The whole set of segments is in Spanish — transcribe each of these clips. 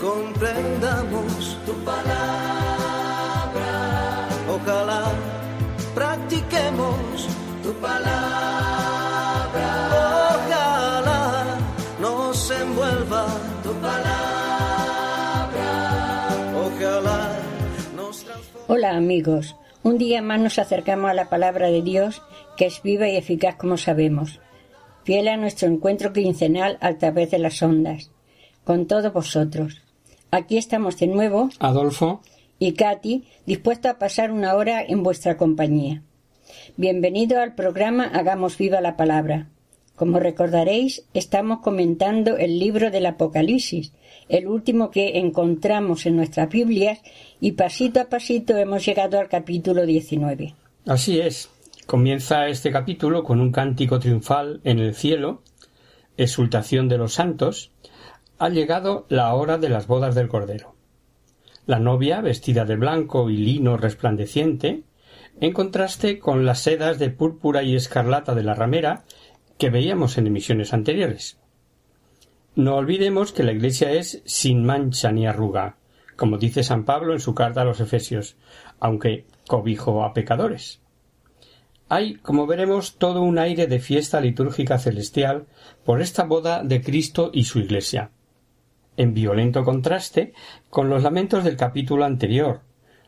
comprendamos tu palabra. Ojalá practiquemos tu palabra. Ojalá nos envuelva tu palabra. Ojalá nos transforme. Hola amigos, un día más nos acercamos a la palabra de Dios que es viva y eficaz como sabemos, fiel a nuestro encuentro quincenal a través de las ondas, con todos vosotros. Aquí estamos de nuevo, Adolfo, y Katy, dispuestos a pasar una hora en vuestra compañía. Bienvenido al programa Hagamos viva la palabra. Como recordaréis, estamos comentando el libro del Apocalipsis, el último que encontramos en nuestras Biblias, y pasito a pasito hemos llegado al capítulo 19. así es. Comienza este capítulo con un cántico triunfal en el cielo, exultación de los santos. Ha llegado la hora de las bodas del Cordero. La novia, vestida de blanco y lino resplandeciente, en contraste con las sedas de púrpura y escarlata de la ramera que veíamos en emisiones anteriores. No olvidemos que la Iglesia es sin mancha ni arruga, como dice San Pablo en su carta a los Efesios, aunque cobijo a pecadores. Hay, como veremos, todo un aire de fiesta litúrgica celestial por esta boda de Cristo y su Iglesia, en violento contraste con los lamentos del capítulo anterior.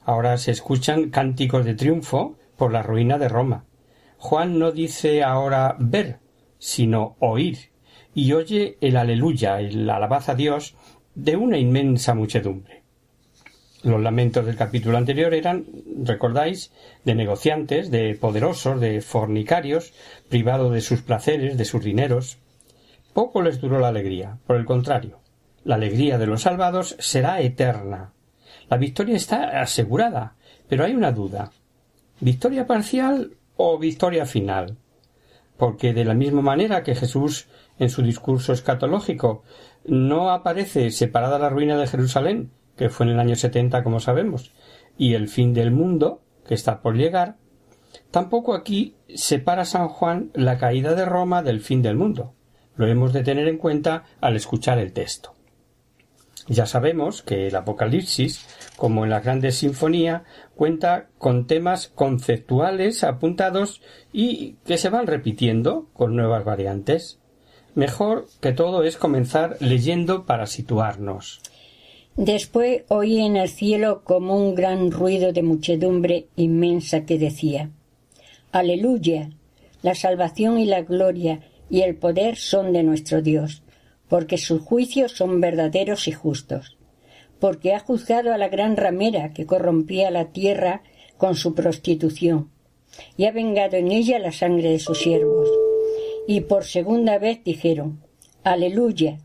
Ahora se escuchan cánticos de triunfo por la ruina de Roma. Juan no dice ahora ver, sino oír, y oye el aleluya, el alabaz a Dios de una inmensa muchedumbre. Los lamentos del capítulo anterior eran, recordáis, de negociantes, de poderosos, de fornicarios, privados de sus placeres, de sus dineros. Poco les duró la alegría, por el contrario, la alegría de los salvados será eterna. La victoria está asegurada, pero hay una duda. ¿Victoria parcial o victoria final? Porque de la misma manera que Jesús en su discurso escatológico no aparece separada la ruina de Jerusalén, que fue en el año setenta, como sabemos, y el fin del mundo, que está por llegar, tampoco aquí separa San Juan la caída de Roma del fin del mundo. Lo hemos de tener en cuenta al escuchar el texto. Ya sabemos que el Apocalipsis, como en la Grande Sinfonía, cuenta con temas conceptuales apuntados y que se van repitiendo con nuevas variantes. Mejor que todo es comenzar leyendo para situarnos. Después oí en el cielo como un gran ruido de muchedumbre inmensa que decía Aleluya. La salvación y la gloria y el poder son de nuestro Dios, porque sus juicios son verdaderos y justos, porque ha juzgado a la gran ramera que corrompía la tierra con su prostitución, y ha vengado en ella la sangre de sus siervos. Y por segunda vez dijeron Aleluya.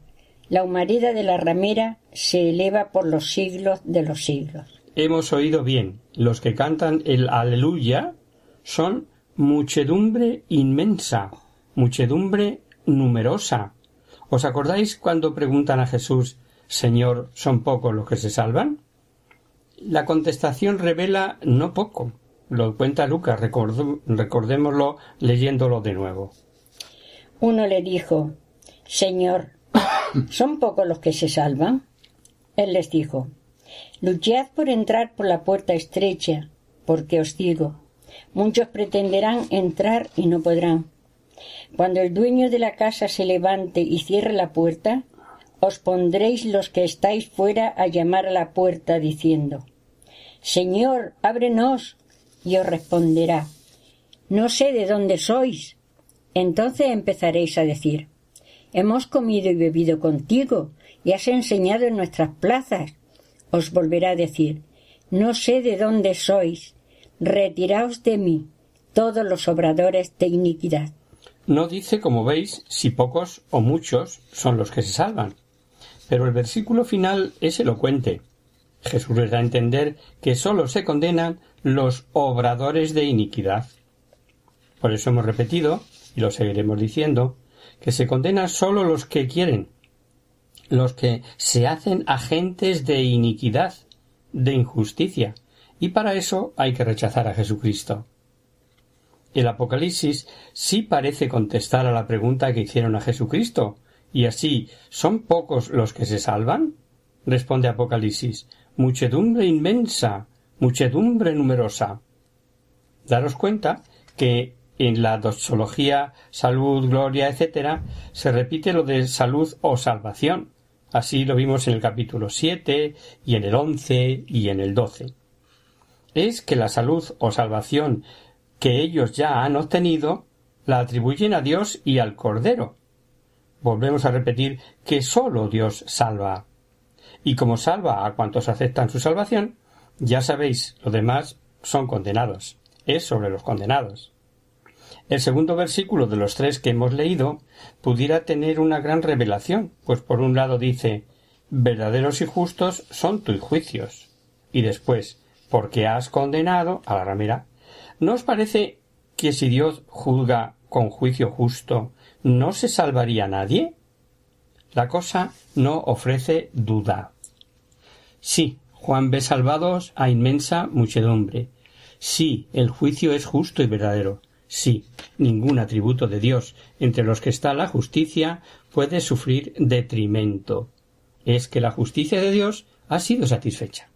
La humareda de la ramera se eleva por los siglos de los siglos. Hemos oído bien. Los que cantan el Aleluya son muchedumbre inmensa, muchedumbre numerosa. ¿Os acordáis cuando preguntan a Jesús Señor, ¿son pocos los que se salvan? La contestación revela no poco. Lo cuenta Lucas, recordémoslo leyéndolo de nuevo. Uno le dijo Señor, ¿son pocos los que se salvan? Él les dijo Luchad por entrar por la puerta estrecha, porque os digo, muchos pretenderán entrar y no podrán. Cuando el dueño de la casa se levante y cierre la puerta, os pondréis los que estáis fuera a llamar a la puerta diciendo Señor, ábrenos. Y os responderá No sé de dónde sois. Entonces empezaréis a decir Hemos comido y bebido contigo y has enseñado en nuestras plazas. Os volverá a decir No sé de dónde sois. Retiraos de mí, todos los obradores de iniquidad. No dice, como veis, si pocos o muchos son los que se salvan. Pero el versículo final es elocuente. Jesús les da a entender que sólo se condenan los obradores de iniquidad. Por eso hemos repetido, y lo seguiremos diciendo, que se condenan sólo los que quieren, los que se hacen agentes de iniquidad, de injusticia, y para eso hay que rechazar a Jesucristo. El Apocalipsis sí parece contestar a la pregunta que hicieron a Jesucristo, y así ¿son pocos los que se salvan? Responde Apocalipsis muchedumbre inmensa, muchedumbre numerosa. Daros cuenta que en la doxología salud, gloria, etc., se repite lo de salud o salvación. Así lo vimos en el capítulo 7 y en el 11 y en el 12. Es que la salud o salvación que ellos ya han obtenido la atribuyen a Dios y al Cordero. Volvemos a repetir que sólo Dios salva y como salva a cuantos aceptan su salvación, ya sabéis, los demás son condenados. Es sobre los condenados. El segundo versículo de los tres que hemos leído pudiera tener una gran revelación, pues por un lado dice verdaderos y justos son tus juicios. Y después, porque has condenado a la ramera. ¿No os parece que si Dios juzga con juicio justo, no se salvaría nadie? La cosa no ofrece duda. Sí, Juan ve salvados a inmensa muchedumbre. Sí, el juicio es justo y verdadero. Sí, ningún atributo de Dios entre los que está la justicia puede sufrir detrimento. Es que la justicia de Dios ha sido satisfecha.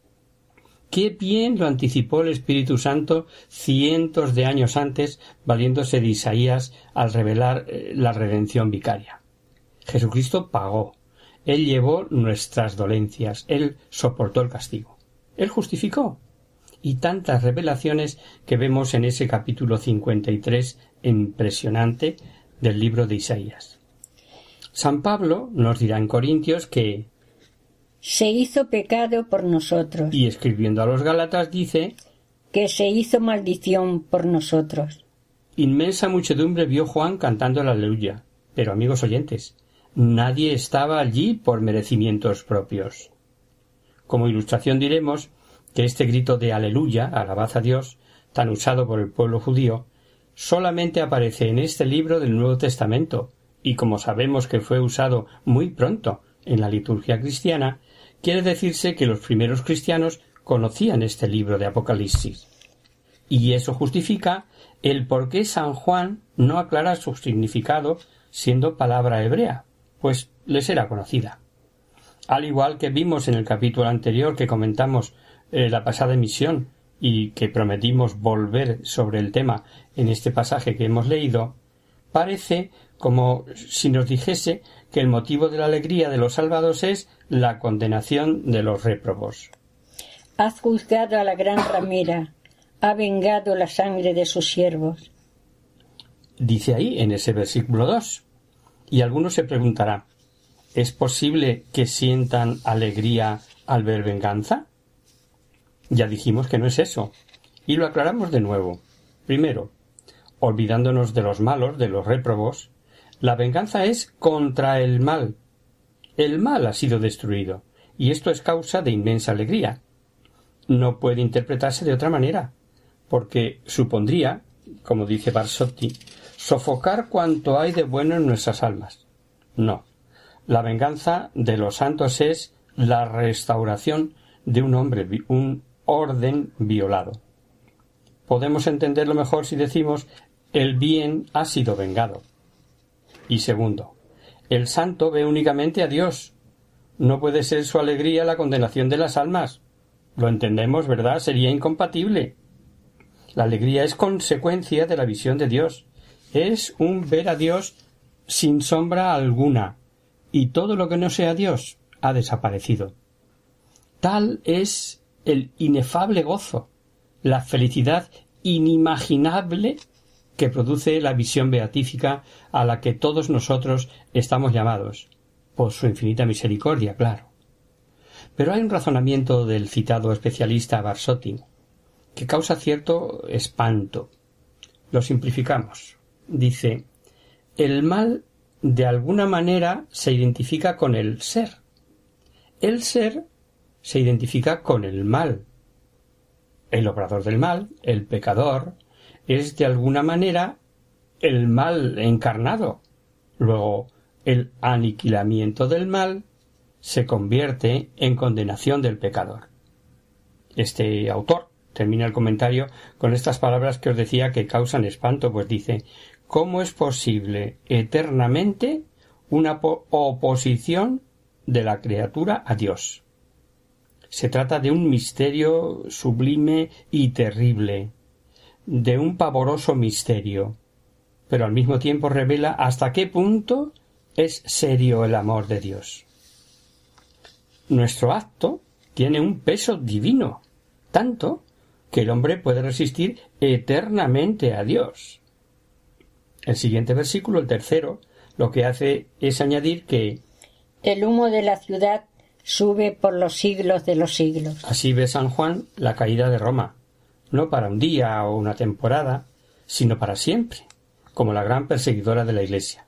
Qué bien lo anticipó el Espíritu Santo cientos de años antes, valiéndose de Isaías al revelar eh, la redención vicaria. Jesucristo pagó, él llevó nuestras dolencias, Él soportó el castigo. Él justificó. Y tantas revelaciones que vemos en ese capítulo 53 impresionante del libro de Isaías. San Pablo nos dirá en Corintios que se hizo pecado por nosotros. Y escribiendo a los Gálatas dice que se hizo maldición por nosotros. Inmensa muchedumbre vio Juan cantando la aleluya. Pero amigos oyentes, Nadie estaba allí por merecimientos propios. Como ilustración diremos que este grito de aleluya, alabad a Dios, tan usado por el pueblo judío, solamente aparece en este libro del Nuevo Testamento, y como sabemos que fue usado muy pronto en la liturgia cristiana, quiere decirse que los primeros cristianos conocían este libro de Apocalipsis. Y eso justifica el por qué San Juan no aclara su significado siendo palabra hebrea pues les era conocida. Al igual que vimos en el capítulo anterior que comentamos eh, la pasada emisión y que prometimos volver sobre el tema en este pasaje que hemos leído, parece como si nos dijese que el motivo de la alegría de los salvados es la condenación de los réprobos. Has juzgado a la gran ramera, ha vengado la sangre de sus siervos. Dice ahí en ese versículo 2. Y algunos se preguntará ¿Es posible que sientan alegría al ver venganza? Ya dijimos que no es eso, y lo aclaramos de nuevo. Primero, olvidándonos de los malos, de los réprobos, la venganza es contra el mal. El mal ha sido destruido, y esto es causa de inmensa alegría. No puede interpretarse de otra manera, porque supondría, como dice Barsotti, sofocar cuanto hay de bueno en nuestras almas. No. La venganza de los santos es la restauración de un hombre, un orden violado. Podemos entenderlo mejor si decimos el bien ha sido vengado. Y segundo, el santo ve únicamente a Dios. No puede ser su alegría la condenación de las almas. Lo entendemos, ¿verdad? Sería incompatible. La alegría es consecuencia de la visión de Dios es un ver a Dios sin sombra alguna, y todo lo que no sea Dios ha desaparecido. Tal es el inefable gozo, la felicidad inimaginable que produce la visión beatífica a la que todos nosotros estamos llamados, por su infinita misericordia, claro. Pero hay un razonamiento del citado especialista Barsotti que causa cierto espanto. Lo simplificamos dice el mal de alguna manera se identifica con el ser. El ser se identifica con el mal. El obrador del mal, el pecador, es de alguna manera el mal encarnado. Luego, el aniquilamiento del mal se convierte en condenación del pecador. Este autor termina el comentario con estas palabras que os decía que causan espanto, pues dice ¿Cómo es posible eternamente una oposición de la criatura a Dios? Se trata de un misterio sublime y terrible, de un pavoroso misterio, pero al mismo tiempo revela hasta qué punto es serio el amor de Dios. Nuestro acto tiene un peso divino, tanto que el hombre puede resistir eternamente a Dios. El siguiente versículo, el tercero, lo que hace es añadir que el humo de la ciudad sube por los siglos de los siglos. Así ve San Juan la caída de Roma, no para un día o una temporada, sino para siempre, como la gran perseguidora de la Iglesia.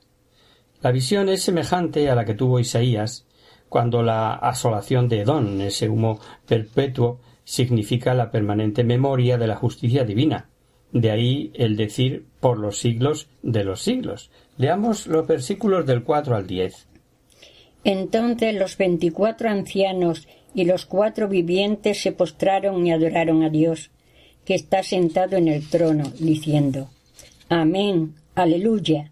La visión es semejante a la que tuvo Isaías cuando la asolación de Edón, ese humo perpetuo, significa la permanente memoria de la justicia divina. De ahí el decir por los siglos de los siglos. Leamos los versículos del cuatro al diez. Entonces los veinticuatro ancianos y los cuatro vivientes se postraron y adoraron a Dios, que está sentado en el trono, diciendo Amén, aleluya.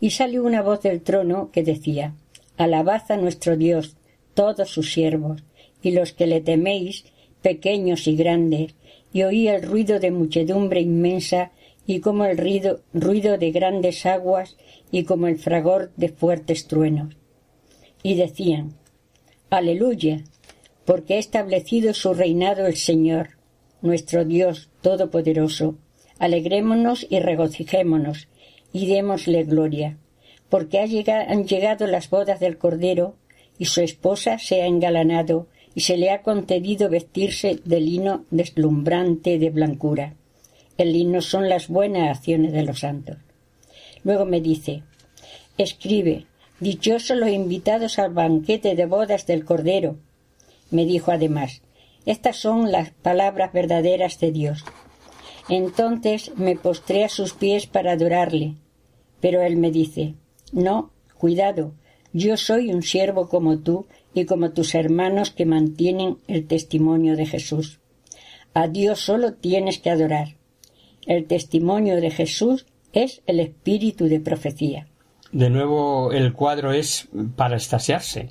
Y salió una voz del trono que decía Alabad a nuestro Dios, todos sus siervos, y los que le teméis, pequeños y grandes, y oí el ruido de muchedumbre inmensa y como el ruido, ruido de grandes aguas y como el fragor de fuertes truenos. Y decían, Aleluya, porque ha establecido su reinado el Señor, nuestro Dios Todopoderoso. Alegrémonos y regocijémonos, y démosle gloria, porque han llegado las bodas del Cordero, y su esposa se ha engalanado, y se le ha concedido vestirse de lino deslumbrante de blancura. El lino son las buenas acciones de los santos. Luego me dice, escribe, dichosos los invitados al banquete de bodas del Cordero. Me dijo además, estas son las palabras verdaderas de Dios. Entonces me postré a sus pies para adorarle. Pero él me dice, no, cuidado, yo soy un siervo como tú y como tus hermanos que mantienen el testimonio de Jesús. A Dios solo tienes que adorar. El testimonio de Jesús es el espíritu de profecía. De nuevo, el cuadro es para estasiarse.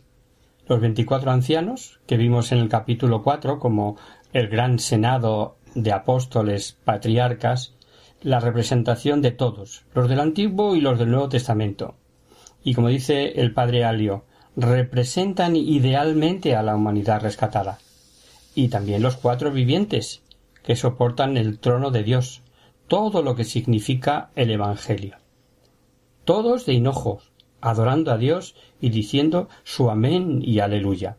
Los veinticuatro ancianos, que vimos en el capítulo cuatro como el gran senado de apóstoles, patriarcas, la representación de todos, los del Antiguo y los del Nuevo Testamento. Y como dice el padre Alio, representan idealmente a la humanidad rescatada, y también los cuatro vivientes, que soportan el trono de Dios, todo lo que significa el Evangelio. Todos de hinojos, adorando a Dios y diciendo su amén y aleluya.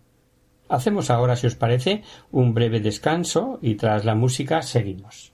Hacemos ahora, si os parece, un breve descanso y tras la música seguimos.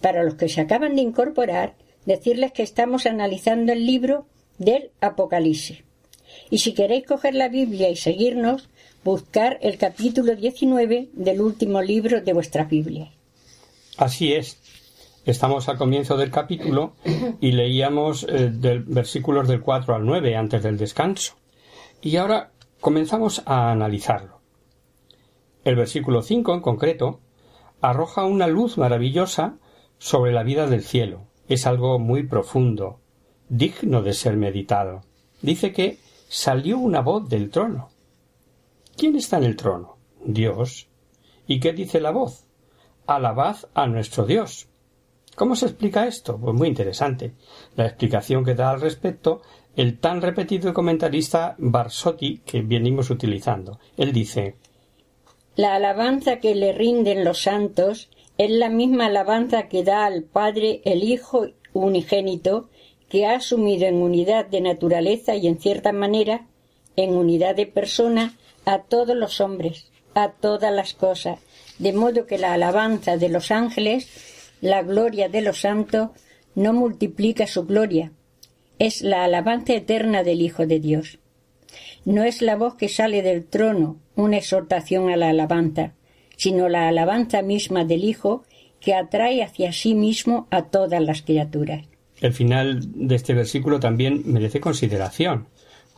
Para los que se acaban de incorporar, decirles que estamos analizando el libro del Apocalipsis. Y si queréis coger la Biblia y seguirnos, buscar el capítulo 19 del último libro de vuestra Biblia. Así es. Estamos al comienzo del capítulo y leíamos eh, del, versículos del 4 al 9 antes del descanso. Y ahora comenzamos a analizarlo. El versículo 5 en concreto arroja una luz maravillosa sobre la vida del cielo. Es algo muy profundo, digno de ser meditado. Dice que salió una voz del trono. ¿Quién está en el trono? Dios. ¿Y qué dice la voz? Alabad a nuestro Dios. ¿Cómo se explica esto? Pues muy interesante. La explicación que da al respecto el tan repetido comentarista Barsotti que venimos utilizando. Él dice La alabanza que le rinden los santos es la misma alabanza que da al Padre el Hijo unigénito que ha asumido en unidad de naturaleza y en cierta manera en unidad de persona a todos los hombres, a todas las cosas, de modo que la alabanza de los ángeles, la gloria de los santos, no multiplica su gloria, es la alabanza eterna del Hijo de Dios. No es la voz que sale del trono una exhortación a la alabanza, sino la alabanza misma del Hijo que atrae hacia sí mismo a todas las criaturas. El final de este versículo también merece consideración,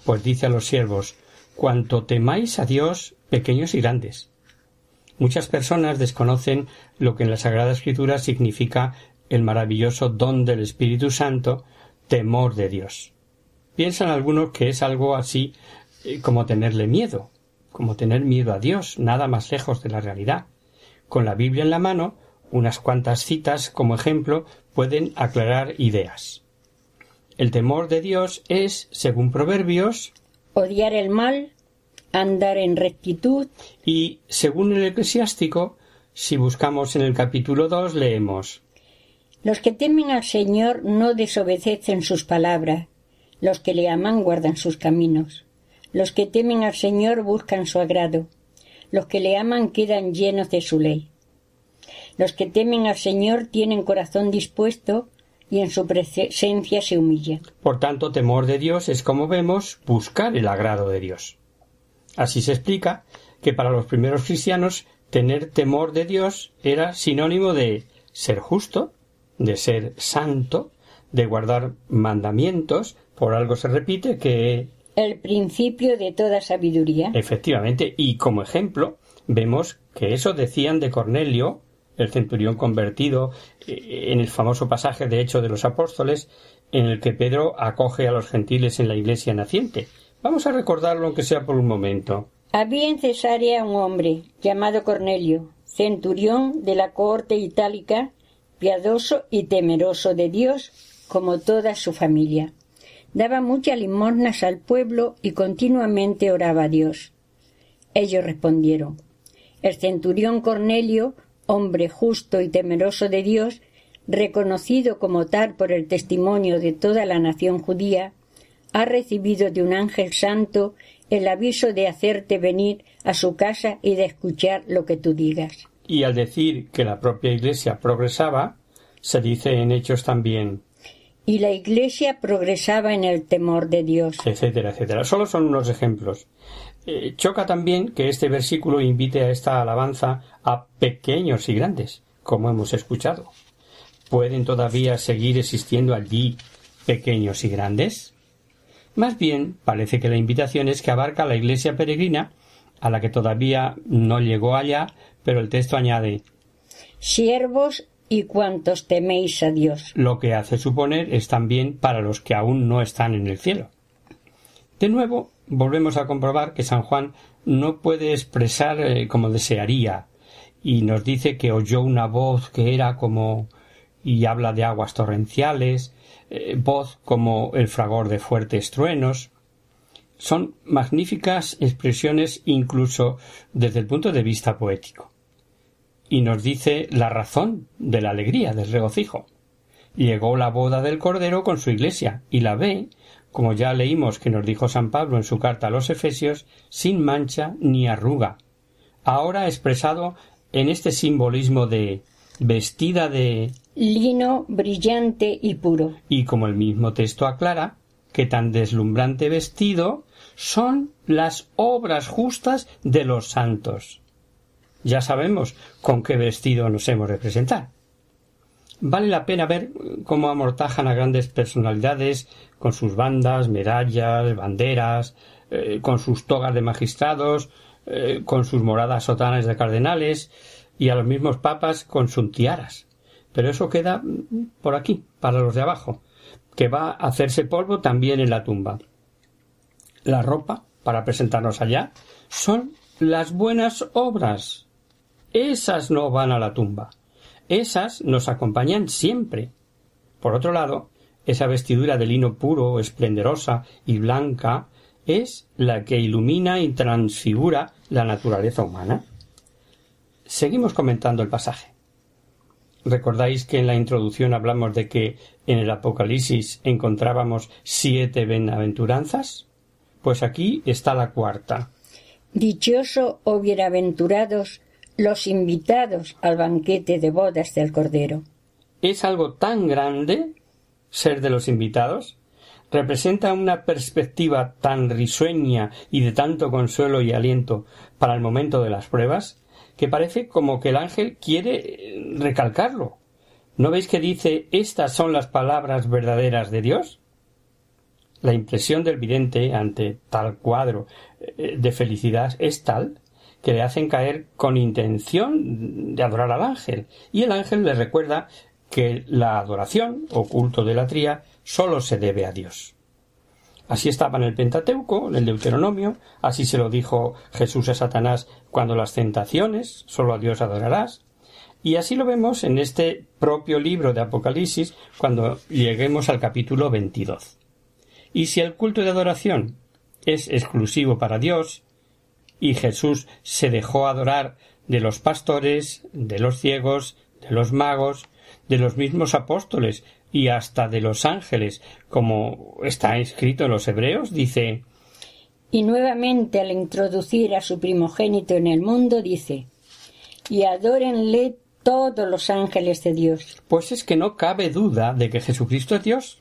pues dice a los siervos Cuanto temáis a Dios, pequeños y grandes. Muchas personas desconocen lo que en la Sagrada Escritura significa el maravilloso don del Espíritu Santo, temor de Dios. Piensan algunos que es algo así eh, como tenerle miedo, como tener miedo a Dios, nada más lejos de la realidad. Con la Biblia en la mano, unas cuantas citas como ejemplo pueden aclarar ideas. El temor de Dios es, según Proverbios, odiar el mal, andar en rectitud. Y, según el eclesiástico, si buscamos en el capítulo 2, leemos Los que temen al Señor no desobedecen sus palabras, los que le aman guardan sus caminos. Los que temen al Señor buscan su agrado, los que le aman quedan llenos de su ley. Los que temen al Señor tienen corazón dispuesto y en su presencia se humillan. Por tanto, temor de Dios es, como vemos, buscar el agrado de Dios. Así se explica que para los primeros cristianos tener temor de Dios era sinónimo de ser justo, de ser santo, de guardar mandamientos, por algo se repite que el principio de toda sabiduría. Efectivamente, y como ejemplo vemos que eso decían de Cornelio, el centurión convertido, eh, en el famoso pasaje de Hecho de los Apóstoles, en el que Pedro acoge a los gentiles en la iglesia naciente. Vamos a recordarlo aunque sea por un momento. Había en Cesarea un hombre llamado Cornelio, centurión de la cohorte itálica, piadoso y temeroso de Dios, como toda su familia. Daba muchas limosnas al pueblo y continuamente oraba a Dios. Ellos respondieron El centurión Cornelio hombre justo y temeroso de Dios, reconocido como tal por el testimonio de toda la nación judía, ha recibido de un ángel santo el aviso de hacerte venir a su casa y de escuchar lo que tú digas. Y al decir que la propia Iglesia progresaba, se dice en Hechos también y la Iglesia progresaba en el temor de Dios. Etcétera, etcétera. Solo son unos ejemplos. Eh, choca también que este versículo invite a esta alabanza a pequeños y grandes, como hemos escuchado. ¿Pueden todavía seguir existiendo allí pequeños y grandes? Más bien, parece que la invitación es que abarca a la iglesia peregrina, a la que todavía no llegó allá, pero el texto añade siervos y cuantos teméis a Dios. Lo que hace suponer es también para los que aún no están en el cielo. De nuevo, volvemos a comprobar que San Juan no puede expresar eh, como desearía y nos dice que oyó una voz que era como y habla de aguas torrenciales, eh, voz como el fragor de fuertes truenos. Son magníficas expresiones incluso desde el punto de vista poético. Y nos dice la razón de la alegría, del regocijo. Llegó la boda del Cordero con su iglesia y la ve, como ya leímos que nos dijo San Pablo en su carta a los Efesios, sin mancha ni arruga. Ahora expresado en este simbolismo de vestida de lino brillante y puro. Y como el mismo texto aclara, que tan deslumbrante vestido son las obras justas de los santos. Ya sabemos con qué vestido nos hemos de presentar. Vale la pena ver cómo amortajan a grandes personalidades con sus bandas, medallas, banderas, eh, con sus togas de magistrados, eh, con sus moradas sotanas de cardenales, y a los mismos papas con sus tiaras. Pero eso queda por aquí, para los de abajo, que va a hacerse polvo también en la tumba. La ropa, para presentarnos allá, son las buenas obras. Esas no van a la tumba. Esas nos acompañan siempre. Por otro lado, esa vestidura de lino puro, esplendorosa y blanca es la que ilumina y transfigura la naturaleza humana. Seguimos comentando el pasaje. ¿Recordáis que en la introducción hablamos de que en el Apocalipsis encontrábamos siete benaventuranzas? Pues aquí está la cuarta. Dichoso o bienaventurados los invitados al banquete de bodas del Cordero. ¿Es algo tan grande ser de los invitados? ¿Representa una perspectiva tan risueña y de tanto consuelo y aliento para el momento de las pruebas? que parece como que el ángel quiere eh, recalcarlo. ¿No veis que dice estas son las palabras verdaderas de Dios? La impresión del vidente ante tal cuadro eh, de felicidad es tal que le hacen caer con intención de adorar al ángel, y el ángel le recuerda que la adoración o culto de la tría sólo se debe a Dios. Así estaba en el Pentateuco, en el Deuteronomio, así se lo dijo Jesús a Satanás cuando las tentaciones, solo a Dios adorarás, y así lo vemos en este propio libro de Apocalipsis cuando lleguemos al capítulo 22. Y si el culto de adoración es exclusivo para Dios, y Jesús se dejó adorar de los pastores, de los ciegos, de los magos, de los mismos apóstoles y hasta de los ángeles, como está escrito en los Hebreos, dice Y nuevamente al introducir a su primogénito en el mundo, dice Y adórenle todos los ángeles de Dios. Pues es que no cabe duda de que Jesucristo es Dios.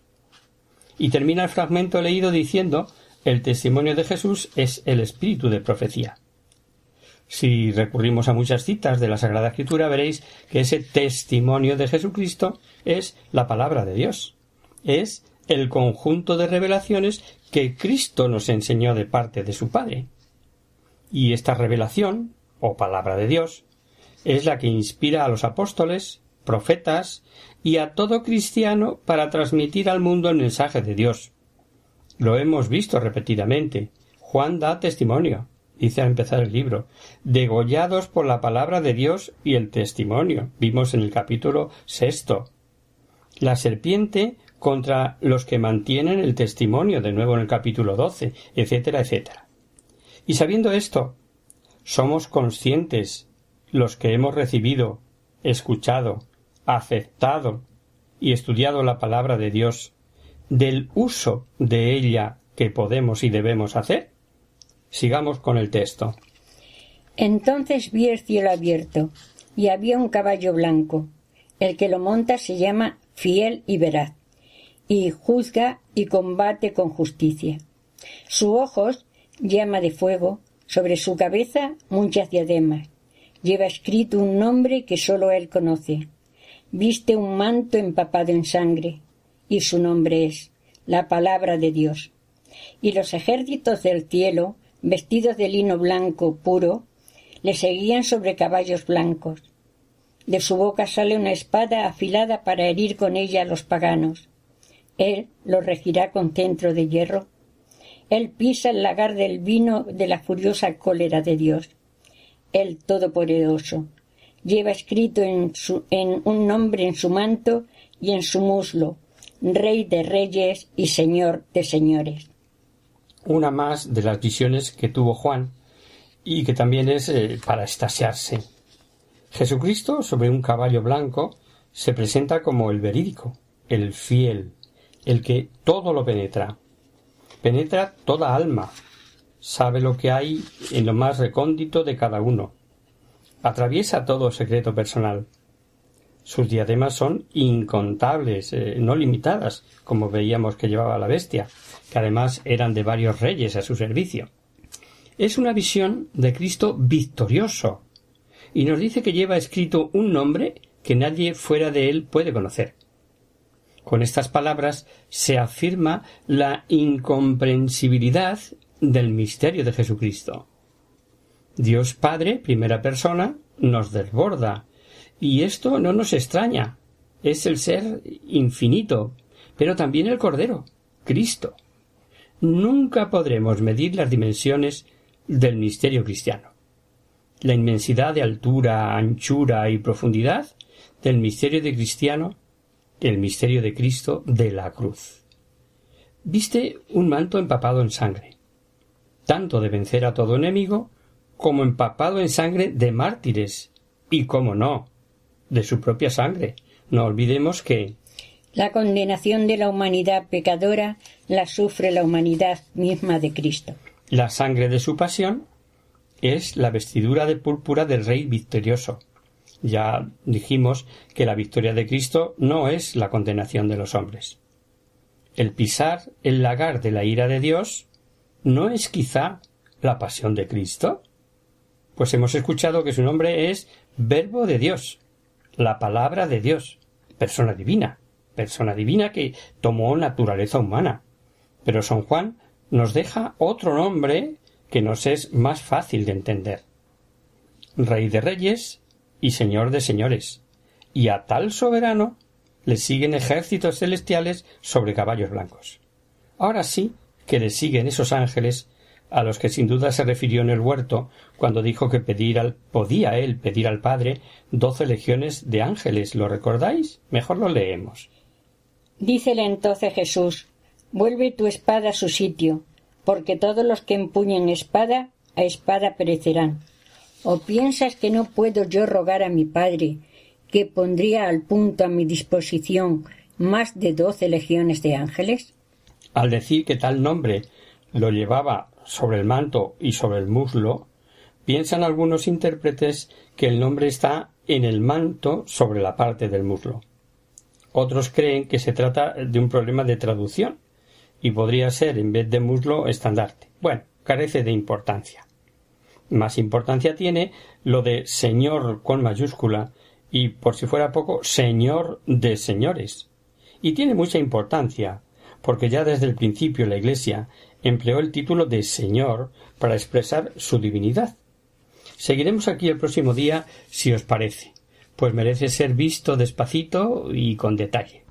Y termina el fragmento leído diciendo el testimonio de Jesús es el espíritu de profecía. Si recurrimos a muchas citas de la Sagrada Escritura, veréis que ese testimonio de Jesucristo es la palabra de Dios. Es el conjunto de revelaciones que Cristo nos enseñó de parte de su Padre. Y esta revelación, o palabra de Dios, es la que inspira a los apóstoles, profetas y a todo cristiano para transmitir al mundo el mensaje de Dios. Lo hemos visto repetidamente. Juan da testimonio dice a empezar el libro, degollados por la palabra de Dios y el testimonio. Vimos en el capítulo sexto. La serpiente contra los que mantienen el testimonio, de nuevo en el capítulo doce, etcétera, etcétera. Y sabiendo esto, somos conscientes, los que hemos recibido, escuchado, aceptado y estudiado la palabra de Dios, del uso de ella que podemos y debemos hacer? Sigamos con el texto. Entonces vi el cielo abierto, y había un caballo blanco. El que lo monta se llama fiel y veraz, y juzga y combate con justicia. Sus ojos llama de fuego, sobre su cabeza muchas diademas. Lleva escrito un nombre que sólo él conoce. Viste un manto empapado en sangre, y su nombre es la palabra de Dios. Y los ejércitos del cielo vestidos de lino blanco puro, le seguían sobre caballos blancos. De su boca sale una espada afilada para herir con ella a los paganos. Él los regirá con centro de hierro. Él pisa el lagar del vino de la furiosa cólera de Dios. El Todopoderoso lleva escrito en, su, en un nombre en su manto y en su muslo, Rey de Reyes y Señor de Señores. Una más de las visiones que tuvo Juan y que también es eh, para estasiarse. Jesucristo sobre un caballo blanco se presenta como el verídico, el fiel, el que todo lo penetra. Penetra toda alma, sabe lo que hay en lo más recóndito de cada uno. Atraviesa todo secreto personal. Sus diademas son incontables, eh, no limitadas, como veíamos que llevaba la bestia, que además eran de varios reyes a su servicio. Es una visión de Cristo victorioso, y nos dice que lleva escrito un nombre que nadie fuera de él puede conocer. Con estas palabras se afirma la incomprensibilidad del misterio de Jesucristo. Dios Padre, primera persona, nos desborda, y esto no nos extraña. Es el ser infinito, pero también el Cordero, Cristo. Nunca podremos medir las dimensiones del misterio cristiano. La inmensidad de altura, anchura y profundidad del misterio de cristiano, el misterio de Cristo de la cruz. Viste un manto empapado en sangre, tanto de vencer a todo enemigo, como empapado en sangre de mártires, y como no, de su propia sangre. No olvidemos que la condenación de la humanidad pecadora la sufre la humanidad misma de Cristo. La sangre de su pasión es la vestidura de púrpura del Rey victorioso, ya dijimos que la victoria de Cristo no es la condenación de los hombres. El pisar el lagar de la ira de Dios no es quizá la pasión de Cristo. Pues hemos escuchado que su nombre es Verbo de Dios, la palabra de Dios, persona divina, persona divina que tomó naturaleza humana. Pero San Juan nos deja otro nombre que nos es más fácil de entender. Rey de Reyes y Señor de señores, y a tal soberano le siguen ejércitos celestiales sobre caballos blancos. Ahora sí que le siguen esos ángeles a los que sin duda se refirió en el huerto cuando dijo que pedir al, podía él pedir al Padre doce legiones de ángeles. ¿Lo recordáis? Mejor lo leemos. Dícele entonces Jesús Vuelve tu espada a su sitio, porque todos los que empuñen espada a espada perecerán. ¿O piensas que no puedo yo rogar a mi Padre, que pondría al punto a mi disposición más de doce legiones de ángeles? Al decir que tal nombre lo llevaba sobre el manto y sobre el muslo, piensan algunos intérpretes que el nombre está en el manto sobre la parte del muslo. Otros creen que se trata de un problema de traducción y podría ser en vez de muslo estandarte. Bueno, carece de importancia. Más importancia tiene lo de Señor con mayúscula y, por si fuera poco, Señor de señores. Y tiene mucha importancia, porque ya desde el principio la Iglesia empleó el título de Señor para expresar su divinidad. Seguiremos aquí el próximo día, si os parece, pues merece ser visto despacito y con detalle.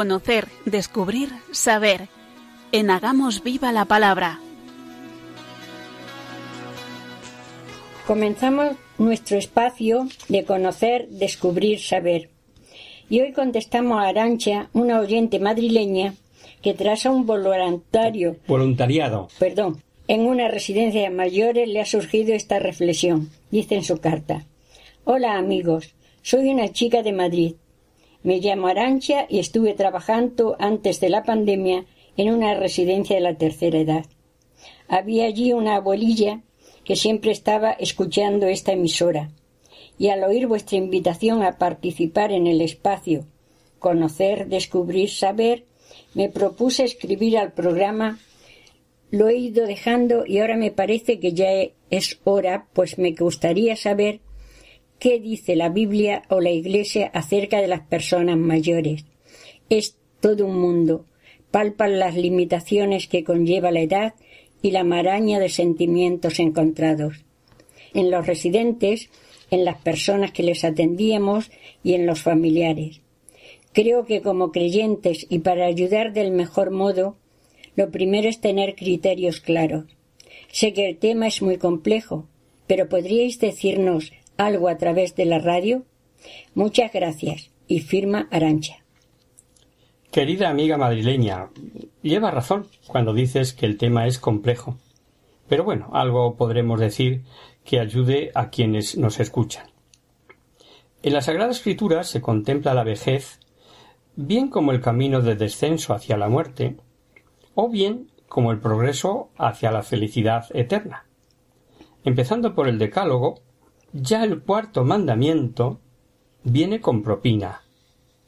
Conocer, descubrir, saber. En Hagamos Viva la Palabra. Comenzamos nuestro espacio de conocer, descubrir, saber. Y hoy contestamos a Arancha, una oyente madrileña, que tras un voluntario. Voluntariado. Perdón. En una residencia de mayores le ha surgido esta reflexión. Dice en su carta. Hola amigos, soy una chica de Madrid. Me llamo Arancha y estuve trabajando antes de la pandemia en una residencia de la tercera edad. Había allí una abuelilla que siempre estaba escuchando esta emisora y al oír vuestra invitación a participar en el espacio Conocer, Descubrir, Saber, me propuse escribir al programa. Lo he ido dejando y ahora me parece que ya es hora, pues me gustaría saber qué dice la Biblia o la Iglesia acerca de las personas mayores. Es todo un mundo. Palpan las limitaciones que conlleva la edad y la maraña de sentimientos encontrados. En los residentes, en las personas que les atendíamos y en los familiares. Creo que como creyentes y para ayudar del mejor modo, lo primero es tener criterios claros. Sé que el tema es muy complejo, pero ¿podríais decirnos algo a través de la radio? Muchas gracias. Y firma Arancha. Querida amiga madrileña, lleva razón cuando dices que el tema es complejo. Pero bueno, algo podremos decir que ayude a quienes nos escuchan. En la Sagrada Escritura se contempla la vejez bien como el camino de descenso hacia la muerte, o bien como el progreso hacia la felicidad eterna. Empezando por el Decálogo, ya el cuarto mandamiento viene con propina,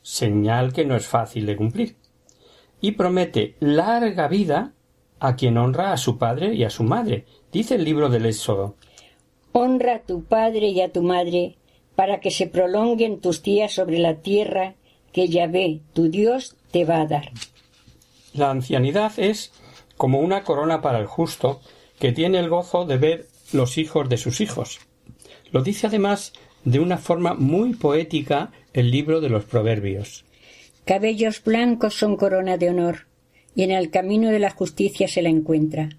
señal que no es fácil de cumplir, y promete larga vida a quien honra a su padre y a su madre, dice el libro del Éxodo. Honra a tu padre y a tu madre, para que se prolonguen tus días sobre la tierra que Yahvé, tu Dios, te va a dar. La ancianidad es como una corona para el justo, que tiene el gozo de ver los hijos de sus hijos, lo dice además de una forma muy poética el libro de los Proverbios. Cabellos blancos son corona de honor, y en el camino de la justicia se la encuentra.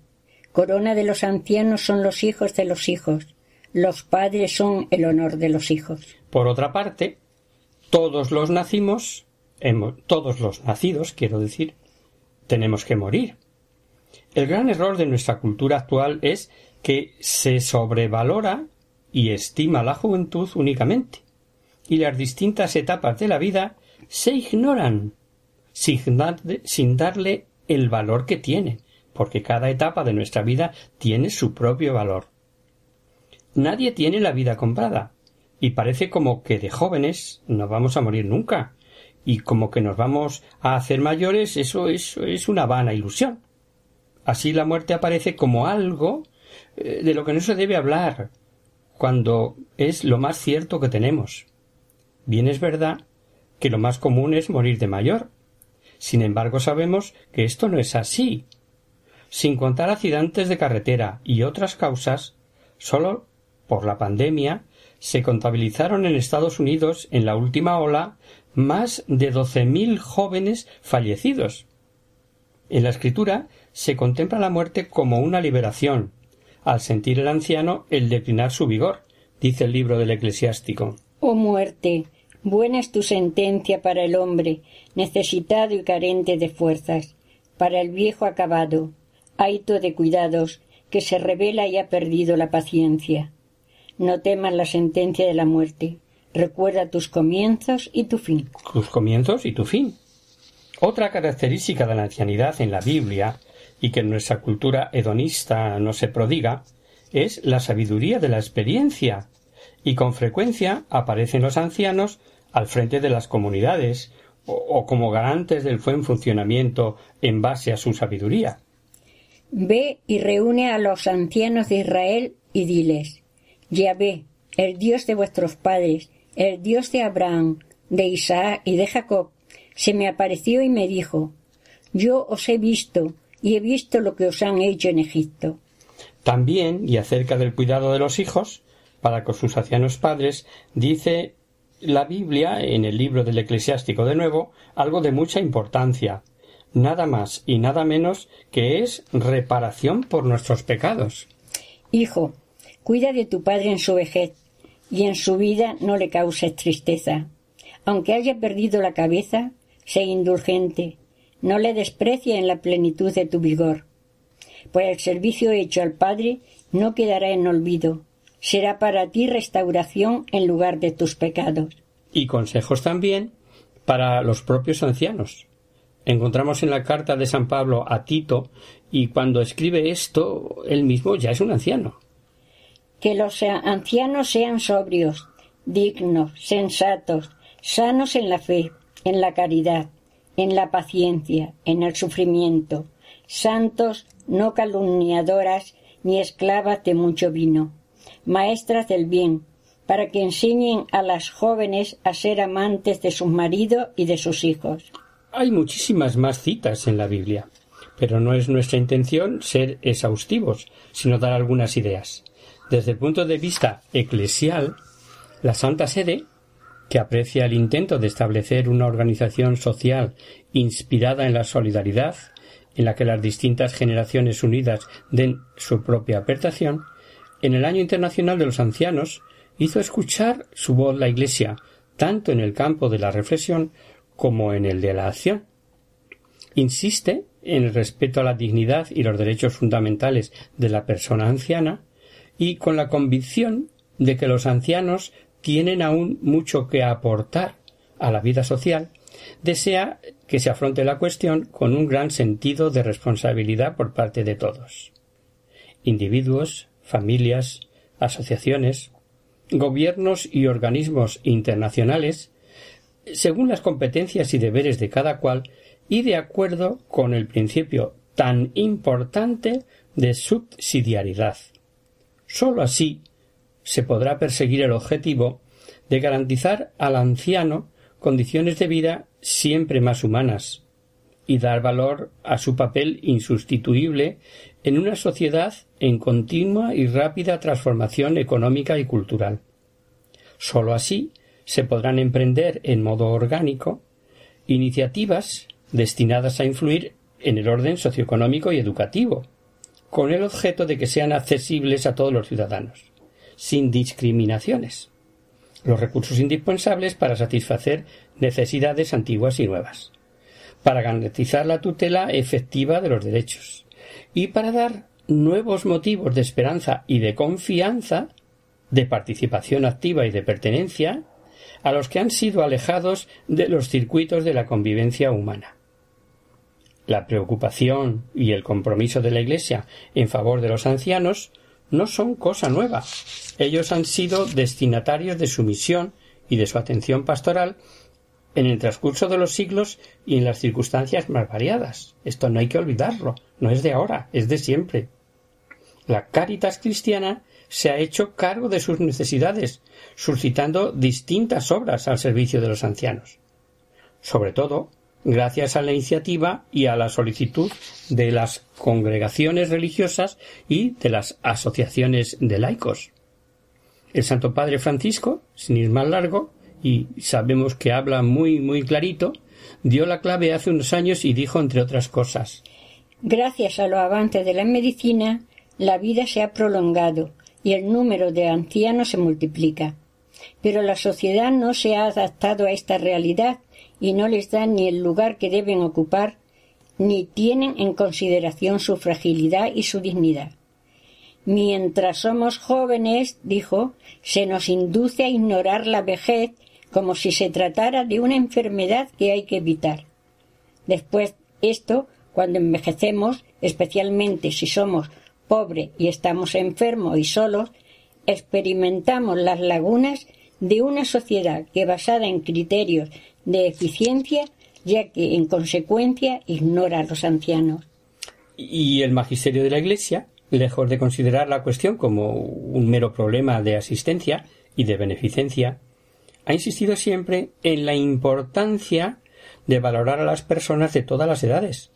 Corona de los ancianos son los hijos de los hijos, los padres son el honor de los hijos. Por otra parte, todos los nacimos, todos los nacidos, quiero decir, tenemos que morir. El gran error de nuestra cultura actual es que se sobrevalora y estima la juventud únicamente, y las distintas etapas de la vida se ignoran sin, darle el valor que tiene, porque cada etapa de nuestra vida tiene su propio valor. Nadie tiene la vida comprada, y parece como que de jóvenes no vamos a morir nunca, y como que nos vamos a hacer mayores, eso, eso es una vana ilusión. Así la muerte aparece como algo eh, de lo que no se debe hablar, cuando es lo más cierto que tenemos. Bien es verdad que lo más común es morir de mayor. Sin embargo, sabemos que esto no es así. Sin contar accidentes de carretera y otras causas, solo por la pandemia se contabilizaron en Estados Unidos en la última ola más de doce mil jóvenes fallecidos. En la escritura se contempla la muerte como una liberación, al sentir el anciano el declinar su vigor, dice el libro del eclesiástico. Oh muerte, buena es tu sentencia para el hombre, necesitado y carente de fuerzas, para el viejo acabado, haito de cuidados, que se revela y ha perdido la paciencia. No temas la sentencia de la muerte. Recuerda tus comienzos y tu fin. Tus comienzos y tu fin. Otra característica de la ancianidad en la Biblia y que en nuestra cultura hedonista no se prodiga, es la sabiduría de la experiencia, y con frecuencia aparecen los ancianos al frente de las comunidades o, o, como garantes del buen funcionamiento en base a su sabiduría. Ve y reúne a los ancianos de Israel y diles Yahvé, el Dios de vuestros padres, el Dios de Abraham, de Isaac y de Jacob, se me apareció y me dijo Yo os he visto y he visto lo que os han hecho en Egipto. También, y acerca del cuidado de los hijos, para con sus ancianos padres, dice la Biblia, en el libro del eclesiástico de nuevo, algo de mucha importancia, nada más y nada menos que es reparación por nuestros pecados. Hijo, cuida de tu padre en su vejez, y en su vida no le causes tristeza. Aunque haya perdido la cabeza, sé indulgente, no le desprecie en la plenitud de tu vigor. Pues el servicio hecho al Padre no quedará en olvido, será para ti restauración en lugar de tus pecados. Y consejos también para los propios ancianos. Encontramos en la carta de San Pablo a Tito y cuando escribe esto, él mismo ya es un anciano. Que los ancianos sean sobrios, dignos, sensatos, sanos en la fe, en la caridad, en la paciencia, en el sufrimiento, santos, no calumniadoras, ni esclavas de mucho vino, maestras del bien, para que enseñen a las jóvenes a ser amantes de sus maridos y de sus hijos. Hay muchísimas más citas en la Biblia, pero no es nuestra intención ser exhaustivos, sino dar algunas ideas. Desde el punto de vista eclesial, la Santa Sede, que aprecia el intento de establecer una organización social inspirada en la solidaridad, en la que las distintas generaciones unidas den su propia apertación, en el Año Internacional de los Ancianos hizo escuchar su voz la Iglesia, tanto en el campo de la reflexión como en el de la acción. Insiste en el respeto a la dignidad y los derechos fundamentales de la persona anciana y con la convicción de que los ancianos tienen aún mucho que aportar a la vida social, desea que se afronte la cuestión con un gran sentido de responsabilidad por parte de todos. Individuos, familias, asociaciones, gobiernos y organismos internacionales según las competencias y deberes de cada cual y de acuerdo con el principio tan importante de subsidiariedad. Sólo así se podrá perseguir el objetivo de garantizar al anciano condiciones de vida siempre más humanas y dar valor a su papel insustituible en una sociedad en continua y rápida transformación económica y cultural. Sólo así se podrán emprender en modo orgánico iniciativas destinadas a influir en el orden socioeconómico y educativo, con el objeto de que sean accesibles a todos los ciudadanos, sin discriminaciones, los recursos indispensables para satisfacer necesidades antiguas y nuevas, para garantizar la tutela efectiva de los derechos. Y para dar nuevos motivos de esperanza y de confianza, de participación activa y de pertenencia a los que han sido alejados de los circuitos de la convivencia humana. La preocupación y el compromiso de la Iglesia en favor de los ancianos no son cosa nueva. Ellos han sido destinatarios de su misión y de su atención pastoral en el transcurso de los siglos y en las circunstancias más variadas. Esto no hay que olvidarlo, no es de ahora, es de siempre. La Caritas cristiana se ha hecho cargo de sus necesidades, suscitando distintas obras al servicio de los ancianos. Sobre todo, gracias a la iniciativa y a la solicitud de las congregaciones religiosas y de las asociaciones de laicos. El Santo Padre Francisco, sin ir más largo, y sabemos que habla muy muy clarito, dio la clave hace unos años y dijo entre otras cosas Gracias a los avances de la medicina, la vida se ha prolongado y el número de ancianos se multiplica. Pero la sociedad no se ha adaptado a esta realidad y no les da ni el lugar que deben ocupar, ni tienen en consideración su fragilidad y su dignidad. Mientras somos jóvenes, dijo, se nos induce a ignorar la vejez como si se tratara de una enfermedad que hay que evitar. Después, esto, cuando envejecemos, especialmente si somos pobre y estamos enfermos y solos, experimentamos las lagunas de una sociedad que basada en criterios de eficiencia, ya que en consecuencia ignora a los ancianos. Y el magisterio de la Iglesia, lejos de considerar la cuestión como un mero problema de asistencia y de beneficencia, ha insistido siempre en la importancia de valorar a las personas de todas las edades,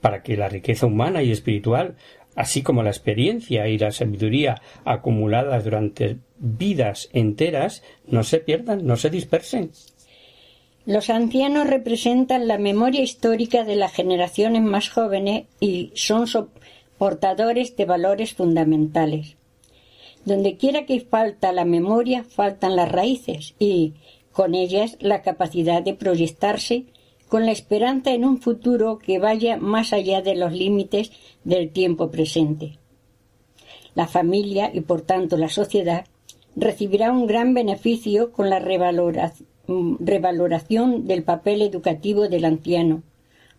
para que la riqueza humana y espiritual así como la experiencia y la sabiduría acumuladas durante vidas enteras no se pierdan, no se dispersen. Los ancianos representan la memoria histórica de las generaciones más jóvenes y son portadores de valores fundamentales. Donde quiera que falta la memoria, faltan las raíces y, con ellas, la capacidad de proyectarse con la esperanza en un futuro que vaya más allá de los límites del tiempo presente. La familia y, por tanto, la sociedad recibirá un gran beneficio con la revaloración revaloración del papel educativo del anciano,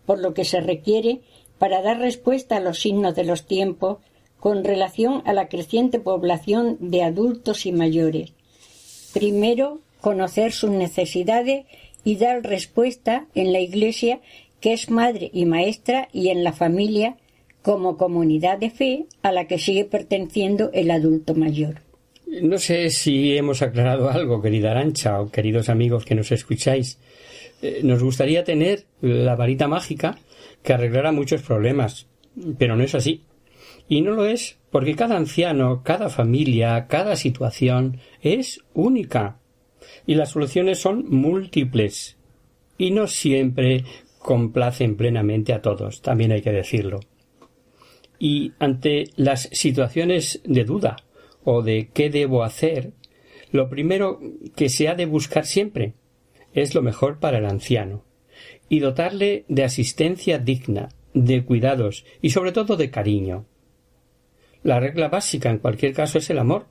por lo que se requiere para dar respuesta a los signos de los tiempos con relación a la creciente población de adultos y mayores. Primero, conocer sus necesidades y dar respuesta en la Iglesia, que es madre y maestra, y en la familia, como comunidad de fe a la que sigue perteneciendo el adulto mayor. No sé si hemos aclarado algo, querida Arancha o queridos amigos que nos escucháis. Eh, nos gustaría tener la varita mágica que arreglara muchos problemas, pero no es así. Y no lo es porque cada anciano, cada familia, cada situación es única. Y las soluciones son múltiples. Y no siempre complacen plenamente a todos, también hay que decirlo. Y ante las situaciones de duda, o de qué debo hacer, lo primero que se ha de buscar siempre es lo mejor para el anciano y dotarle de asistencia digna, de cuidados y sobre todo de cariño. La regla básica en cualquier caso es el amor.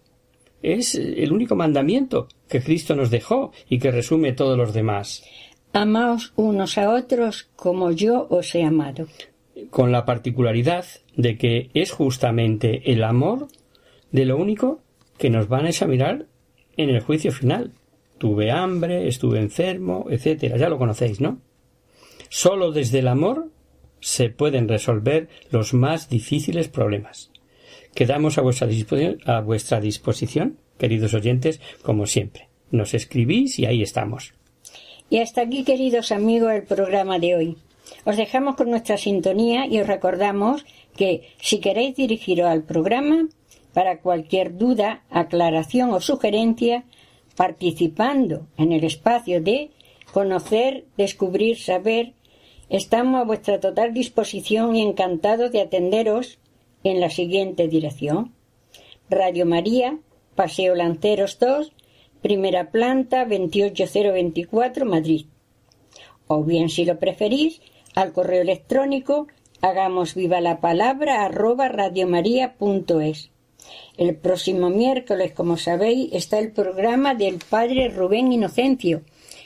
Es el único mandamiento que Cristo nos dejó y que resume todos los demás. Amaos unos a otros como yo os he amado. Con la particularidad de que es justamente el amor de lo único que nos van a examinar en el juicio final. Tuve hambre, estuve enfermo, etcétera. Ya lo conocéis, ¿no? Solo desde el amor se pueden resolver los más difíciles problemas. Quedamos a vuestra disposición, a vuestra disposición queridos oyentes, como siempre. Nos escribís y ahí estamos. Y hasta aquí, queridos amigos, el programa de hoy. Os dejamos con nuestra sintonía y os recordamos que si queréis dirigiros al programa, para cualquier duda, aclaración o sugerencia, participando en el espacio de conocer, descubrir, saber, estamos a vuestra total disposición y encantados de atenderos en la siguiente dirección. Radio María, Paseo Lanceros 2, primera planta 28024, Madrid. O bien, si lo preferís, al correo electrónico hagamos viva la palabra arroba radiomaria.es. El próximo miércoles, como sabéis, está el programa del Padre Rubén Inocencio,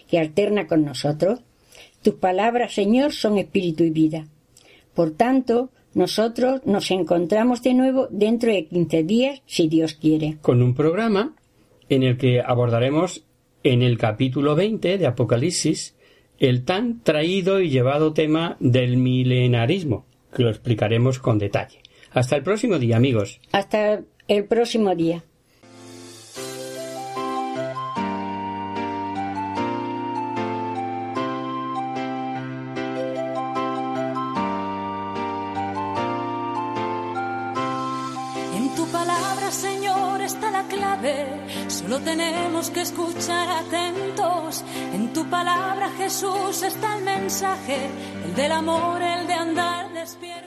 que alterna con nosotros. Tus palabras, Señor, son espíritu y vida. Por tanto, nosotros nos encontramos de nuevo dentro de quince días, si Dios quiere. Con un programa en el que abordaremos en el capítulo 20 de Apocalipsis el tan traído y llevado tema del milenarismo, que lo explicaremos con detalle. Hasta el próximo día, amigos. Hasta el próximo día. En tu palabra, Señor, está la clave. Solo tenemos que escuchar atentos. En tu palabra, Jesús, está el mensaje, el del amor, el de andar despierto.